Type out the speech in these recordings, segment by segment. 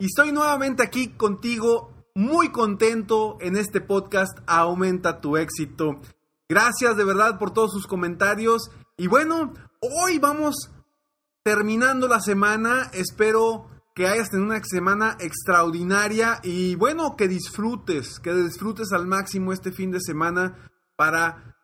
y estoy nuevamente aquí contigo, muy contento en este podcast Aumenta tu éxito. Gracias de verdad por todos sus comentarios. Y bueno, hoy vamos terminando la semana. Espero que hayas tenido una semana extraordinaria y bueno, que disfrutes, que disfrutes al máximo este fin de semana para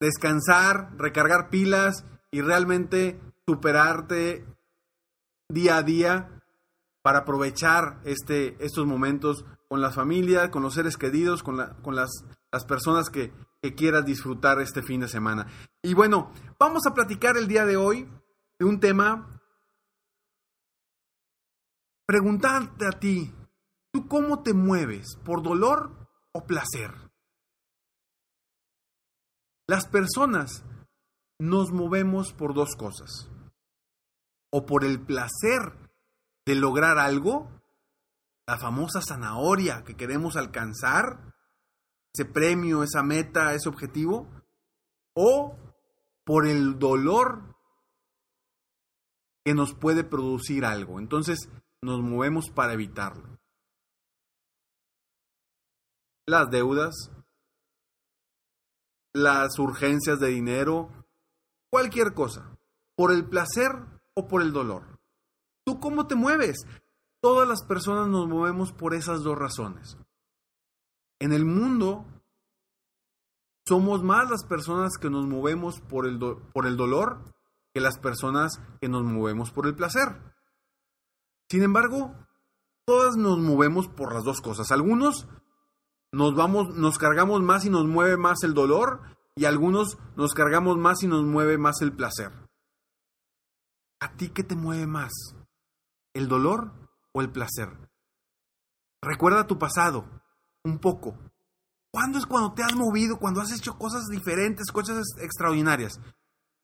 descansar, recargar pilas y realmente superarte día a día para aprovechar este, estos momentos con la familia, con los seres queridos, con, con las, las, personas que, que quieras disfrutar este fin de semana. Y bueno, vamos a platicar el día de hoy de un tema preguntarte a ti, ¿tú cómo te mueves? ¿Por dolor o placer? Las personas nos movemos por dos cosas. O por el placer de lograr algo, la famosa zanahoria que queremos alcanzar, ese premio, esa meta, ese objetivo, o por el dolor que nos puede producir algo. Entonces, nos movemos para evitarlo. Las deudas, las urgencias de dinero, cualquier cosa, por el placer o por el dolor. ¿Tú cómo te mueves? Todas las personas nos movemos por esas dos razones. En el mundo somos más las personas que nos movemos por el, por el dolor que las personas que nos movemos por el placer. Sin embargo, todas nos movemos por las dos cosas. Algunos nos vamos, nos cargamos más y nos mueve más el dolor, y algunos nos cargamos más y nos mueve más el placer. ¿A ti qué te mueve más? ¿El dolor o el placer? Recuerda tu pasado, un poco. ¿Cuándo es cuando te has movido, cuando has hecho cosas diferentes, cosas extraordinarias?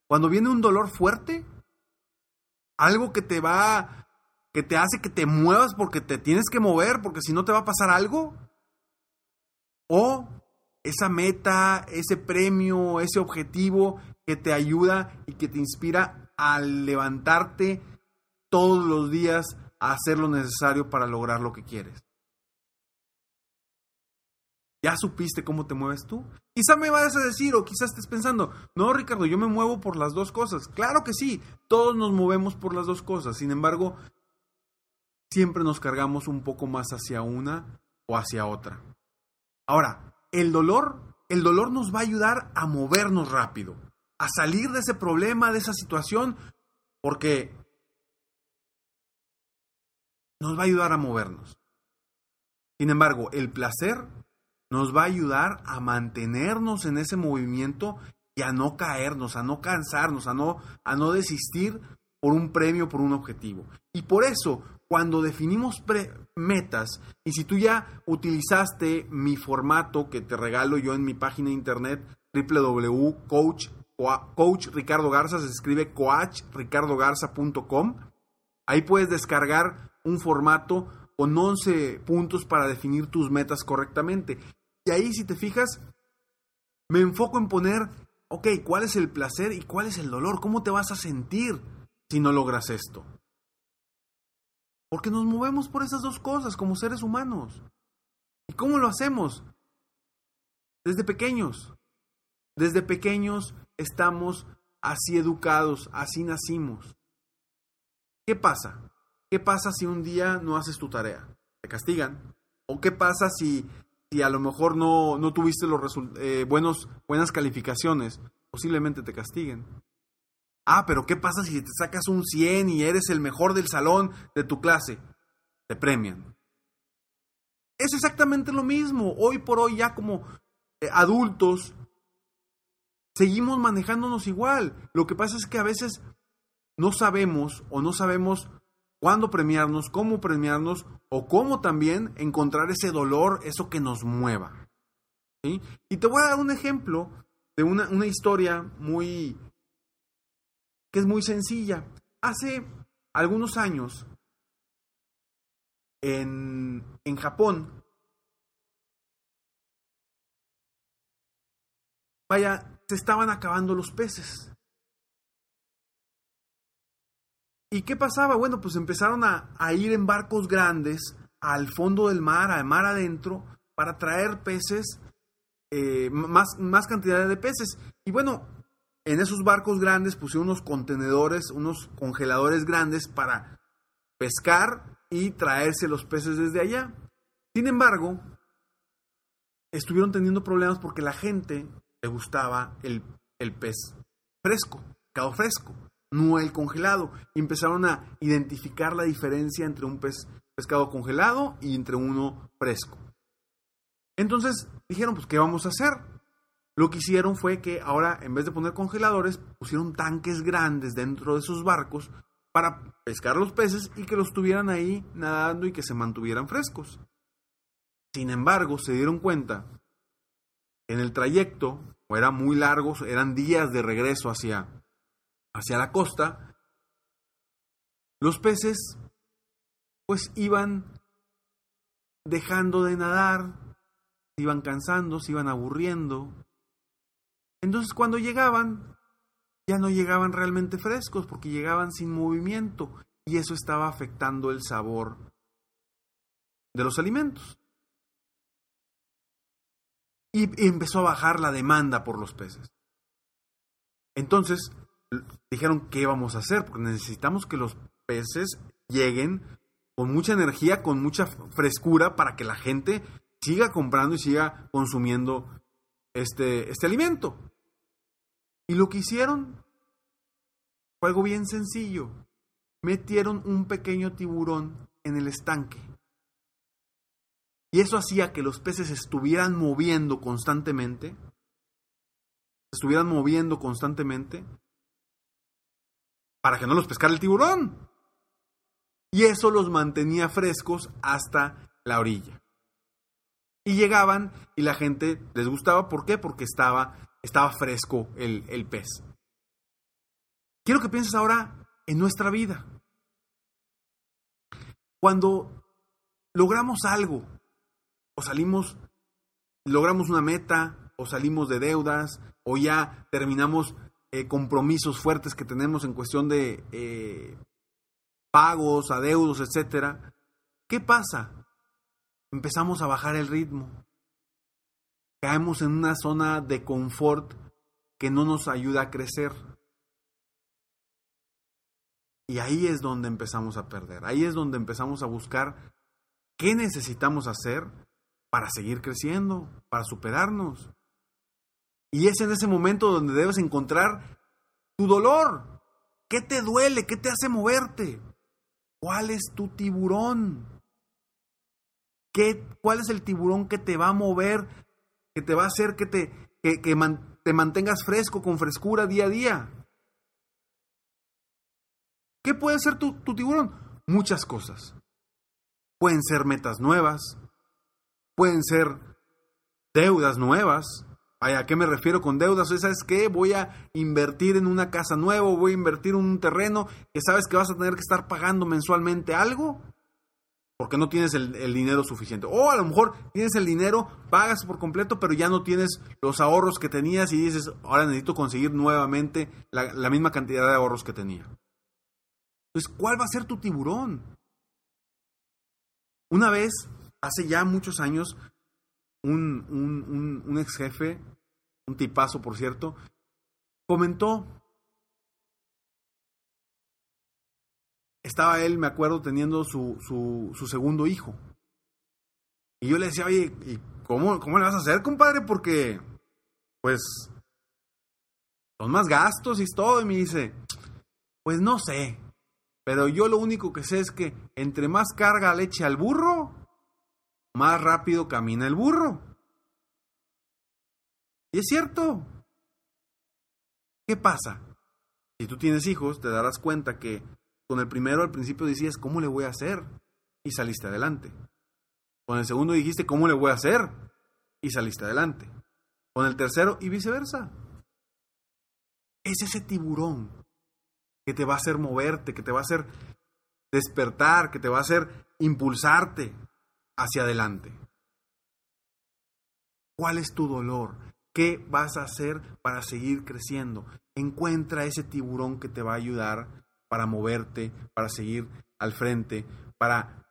Cuando viene un dolor fuerte, algo que te va que te hace que te muevas porque te tienes que mover, porque si no te va a pasar algo. O esa meta, ese premio, ese objetivo que te ayuda y que te inspira a levantarte todos los días a hacer lo necesario para lograr lo que quieres. ¿Ya supiste cómo te mueves tú? Quizá me vayas a decir o quizás estés pensando, no Ricardo, yo me muevo por las dos cosas. Claro que sí, todos nos movemos por las dos cosas. Sin embargo, siempre nos cargamos un poco más hacia una o hacia otra. Ahora, el dolor, el dolor nos va a ayudar a movernos rápido, a salir de ese problema, de esa situación, porque nos va a ayudar a movernos. Sin embargo, el placer nos va a ayudar a mantenernos en ese movimiento y a no caernos, a no cansarnos, a no, a no desistir por un premio, por un objetivo. Y por eso, cuando definimos metas, y si tú ya utilizaste mi formato que te regalo yo en mi página de internet www.coach coach Garza, se escribe coachricardogarza.com, ahí puedes descargar un formato con 11 puntos para definir tus metas correctamente. Y ahí si te fijas, me enfoco en poner, ok, ¿cuál es el placer y cuál es el dolor? ¿Cómo te vas a sentir si no logras esto? Porque nos movemos por esas dos cosas como seres humanos. ¿Y cómo lo hacemos? Desde pequeños. Desde pequeños estamos así educados, así nacimos. ¿Qué pasa? ¿Qué pasa si un día no haces tu tarea? Te castigan. ¿O qué pasa si si a lo mejor no, no tuviste los eh, buenos, buenas calificaciones, posiblemente te castiguen. Ah, pero ¿qué pasa si te sacas un 100 y eres el mejor del salón de tu clase? Te premian. Es exactamente lo mismo. Hoy por hoy ya como eh, adultos seguimos manejándonos igual. Lo que pasa es que a veces no sabemos o no sabemos cuándo premiarnos, cómo premiarnos o cómo también encontrar ese dolor, eso que nos mueva. Y te voy a dar un ejemplo de una, una historia muy que es muy sencilla. Hace algunos años, en, en Japón, vaya, se estaban acabando los peces. ¿Y qué pasaba? Bueno, pues empezaron a, ir en barcos grandes al fondo del mar, al mar adentro, para traer peces, eh, más, más cantidad de peces. Y bueno, en esos barcos grandes pusieron unos contenedores, unos congeladores grandes para pescar y traerse los peces desde allá. Sin embargo, estuvieron teniendo problemas porque la gente le gustaba el, el pez fresco, pescado fresco no el congelado. Empezaron a identificar la diferencia entre un pescado congelado y entre uno fresco. Entonces dijeron, pues, ¿qué vamos a hacer? Lo que hicieron fue que ahora, en vez de poner congeladores, pusieron tanques grandes dentro de esos barcos para pescar los peces y que los tuvieran ahí nadando y que se mantuvieran frescos. Sin embargo, se dieron cuenta en el trayecto, era muy largo, eran días de regreso hacia, hacia la costa, los peces pues iban dejando de nadar, se iban cansando, se iban aburriendo. Entonces cuando llegaban, ya no llegaban realmente frescos porque llegaban sin movimiento y eso estaba afectando el sabor de los alimentos. Y, empezó a bajar la demanda por los peces. Entonces, dijeron, ¿qué vamos a hacer? Porque necesitamos que los peces lleguen con mucha energía, con mucha frescura, para que la gente siga comprando y siga consumiendo este, este alimento. Y lo que hicieron fue algo bien sencillo. Metieron un pequeño tiburón en el estanque. Y eso hacía que los peces estuvieran moviendo constantemente. Estuvieran moviendo constantemente para que no los pescara el tiburón. Y eso los mantenía frescos hasta la orilla. Y llegaban y la gente les gustaba. ¿Por qué? Porque estaba, estaba fresco el, el pez. Quiero que pienses ahora en nuestra vida. Cuando logramos algo, o salimos, logramos una meta, o salimos de deudas, o ya terminamos eh, compromisos fuertes que tenemos en cuestión de eh, pagos, adeudos, etcétera, ¿qué pasa? Empezamos a bajar el ritmo. Caemos en una zona de confort que no nos ayuda a crecer. Y ahí es donde empezamos a perder. Ahí es donde empezamos a buscar qué necesitamos hacer para seguir creciendo, para superarnos. Y es en ese momento donde debes encontrar tu dolor. ¿Qué te duele? ¿Qué te hace moverte? ¿Cuál es tu tiburón? ¿Qué, ¿Cuál es el tiburón que te va a mover, que te va a hacer que te, que, te mantengas fresco, con frescura día a día? ¿Qué puede ser tu, tu tiburón? Muchas cosas. Pueden ser metas nuevas, pueden ser deudas nuevas, ¿A qué me refiero con deudas? ¿Sabes qué? Voy a invertir en una casa nueva, voy a invertir en un terreno que sabes que vas a tener que estar pagando mensualmente algo porque no tienes el, dinero suficiente. O a lo mejor tienes el dinero, pagas por completo, pero ya no tienes los ahorros que tenías y dices, ahora necesito conseguir nuevamente la, la misma cantidad de ahorros que tenía. Entonces, ¿cuál va a ser tu tiburón? Una vez, hace ya muchos años, un, un, un, ex jefe, un tipazo por cierto, comentó, estaba él, me acuerdo, teniendo su, su, segundo hijo. Y yo le decía, oye, ¿cómo, ¿cómo le vas a hacer, compadre? Porque, pues, son más gastos y todo. Y me dice, pues no sé. Pero yo lo único que sé es que entre más carga leche al burro, más rápido camina el burro. Y es cierto. ¿Qué pasa? Si tú tienes hijos, te darás cuenta que con el primero al principio decías, ¿cómo le voy a hacer? Y saliste adelante. Con el segundo dijiste, ¿cómo le voy a hacer? Y saliste adelante. Con el tercero y viceversa. Es ese tiburón que te va a hacer moverte, que te va a hacer despertar, que te va a hacer impulsarte hacia adelante. ¿Cuál es tu dolor? ¿Qué vas a hacer para seguir creciendo? Encuentra ese tiburón que te va a ayudar para moverte, para seguir al frente, para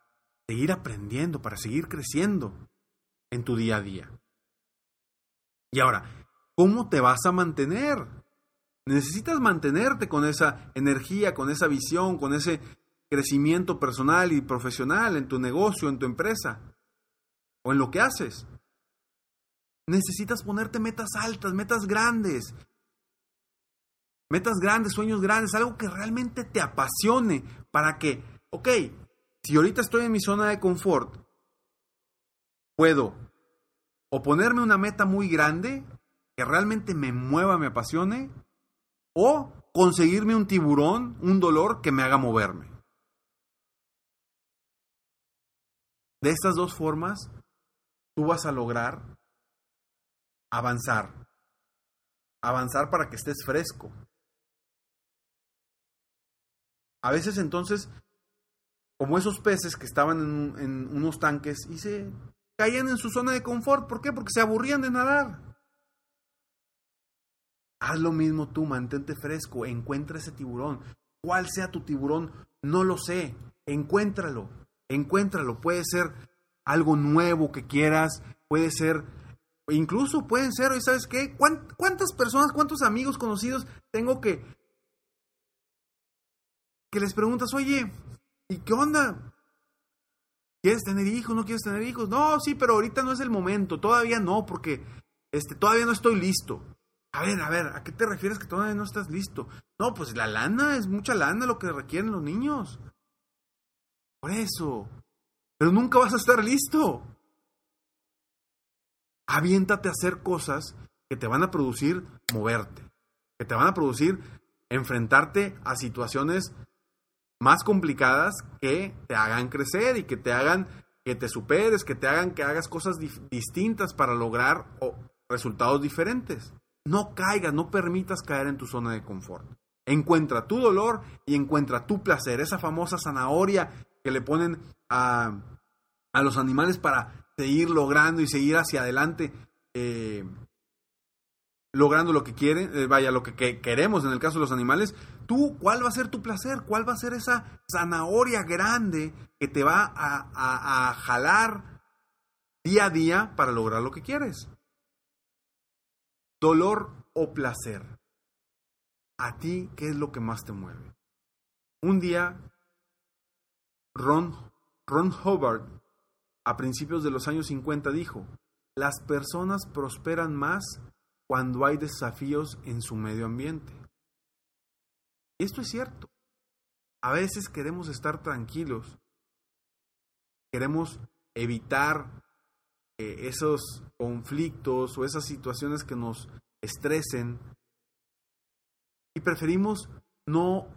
seguir aprendiendo, para seguir creciendo en tu día a día. Y ahora, ¿cómo te vas a mantener? Necesitas mantenerte con esa energía, con esa visión, con ese crecimiento personal y profesional en tu negocio, en tu empresa o en lo que haces. Necesitas ponerte metas altas, metas grandes. Metas grandes, sueños grandes, algo que realmente te apasione para que, ok, si ahorita estoy en mi zona de confort, puedo o ponerme una meta muy grande que realmente me mueva, me apasione, o conseguirme un tiburón, un dolor que me haga moverme. De estas dos formas, tú vas a lograr avanzar. Avanzar para que estés fresco. A veces entonces, como esos peces que estaban en, unos tanques y se caían en su zona de confort. ¿Por qué? Porque se aburrían de nadar. Haz lo mismo tú, mantente fresco, encuentra ese tiburón. ¿Cuál sea tu tiburón? No lo sé. Encuéntralo, encuéntralo. Puede ser algo nuevo que quieras, puede ser Incluso pueden ser, ¿y sabes qué? ¿Cuántas personas, cuántos amigos conocidos tengo que que les preguntas, oye, ¿y qué onda? ¿Quieres tener hijos? ¿No quieres tener hijos? No, sí, pero ahorita no es el momento, todavía no, porque este, todavía no estoy listo. A ver, a ver, ¿a qué te refieres que todavía no estás listo? No, pues la lana es mucha lana lo que requieren los niños. Por eso. Pero nunca vas a estar listo aviéntate a hacer cosas que te van a producir moverte, que te van a producir enfrentarte a situaciones más complicadas que te hagan crecer y que te hagan que te superes, que te hagan que hagas cosas distintas para lograr resultados diferentes. No caigas, no permitas caer en tu zona de confort. Encuentra tu dolor y encuentra tu placer, esa famosa zanahoria que le ponen a, a los animales para seguir logrando y seguir hacia adelante, eh, logrando lo que quieren, eh, vaya, lo que, queremos en el caso de los animales, tú, ¿cuál va a ser tu placer? ¿Cuál va a ser esa zanahoria grande que te va a, a jalar día a día para lograr lo que quieres? Dolor o placer. ¿A ti qué es lo que más te mueve? Un día, Ron, Ron Hobart a principios de los años 50 dijo, las personas prosperan más cuando hay desafíos en su medio ambiente. Esto es cierto. A veces queremos estar tranquilos, queremos evitar eh, esos conflictos o esas situaciones que nos estresen y preferimos no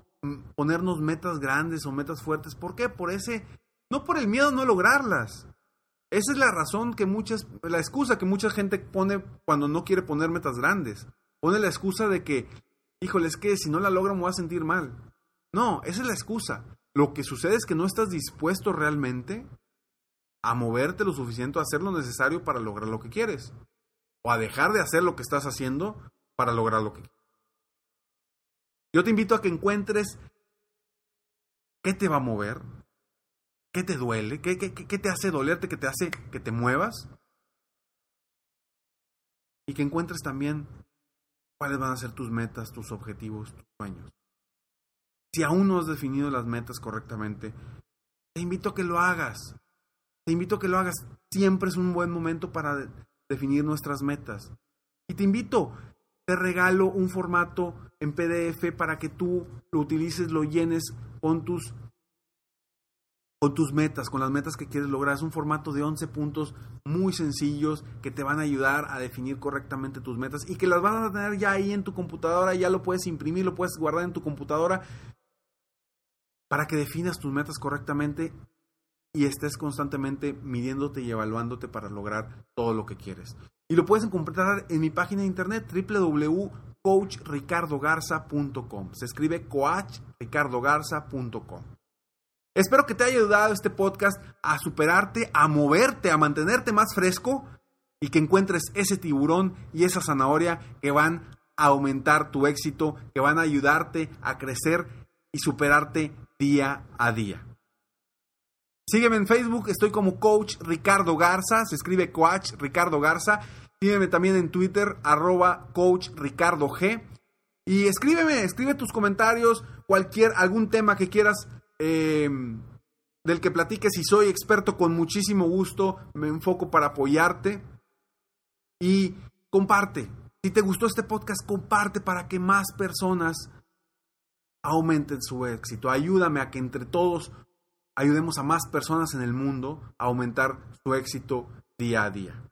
ponernos metas grandes o metas fuertes. ¿Por qué? Por ese, no por el miedo a no lograrlas, esa es la razón que muchas, la excusa que mucha gente pone cuando no quiere poner metas grandes. Pone la excusa de que, híjole, es que si no la logro me voy a sentir mal. No, esa es la excusa. Lo que sucede es que no estás dispuesto realmente a moverte lo suficiente, a hacer lo necesario para lograr lo que quieres. O a dejar de hacer lo que estás haciendo para lograr lo que quieres. Yo te invito a que encuentres qué te va a mover, ¿Qué te duele? ¿Qué, qué, qué te hace dolerte? ¿Qué te hace que te muevas? Y que encuentres también cuáles van a ser tus metas, tus objetivos, tus sueños. Si aún no has definido las metas correctamente, te invito a que lo hagas. te invito a que lo hagas. Siempre es un buen momento para de- definir nuestras metas. Y te invito, te regalo un formato en PDF para que tú lo utilices, lo llenes con tus metas, con las metas que quieres lograr. Es un formato de 11 puntos muy sencillos que te van a ayudar a definir correctamente tus metas y que las vas a tener ya ahí en tu computadora, ya lo puedes imprimir, lo puedes guardar en tu computadora para que definas tus metas correctamente y estés constantemente midiéndote y evaluándote para lograr todo lo que quieres. Y lo puedes encontrar en mi página de internet www.coachricardogarza.com. Se escribe coachricardogarza.com. Espero que te haya ayudado este podcast a superarte, a moverte, a mantenerte más fresco y que encuentres ese tiburón y esa zanahoria que van a aumentar tu éxito, que van a ayudarte a crecer y superarte día a día. Sígueme en Facebook, estoy como Coach Ricardo Garza, se escribe Coach Ricardo Garza. Sígueme también en Twitter, arroba Coach Ricardo G. Y escríbeme, escribe tus comentarios, cualquier, algún tema que quieras eh, del que platiques. Si soy experto, con muchísimo gusto me enfoco para apoyarte. Y comparte. Si te gustó este podcast, comparte para que más personas aumenten su éxito. Ayúdame a que entre todos ayudemos a más personas en el mundo a aumentar su éxito día a día.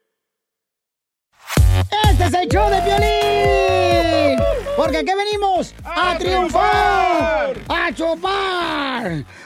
Este es el show de violín. Porque aquí venimos a, triunfar, a chupar.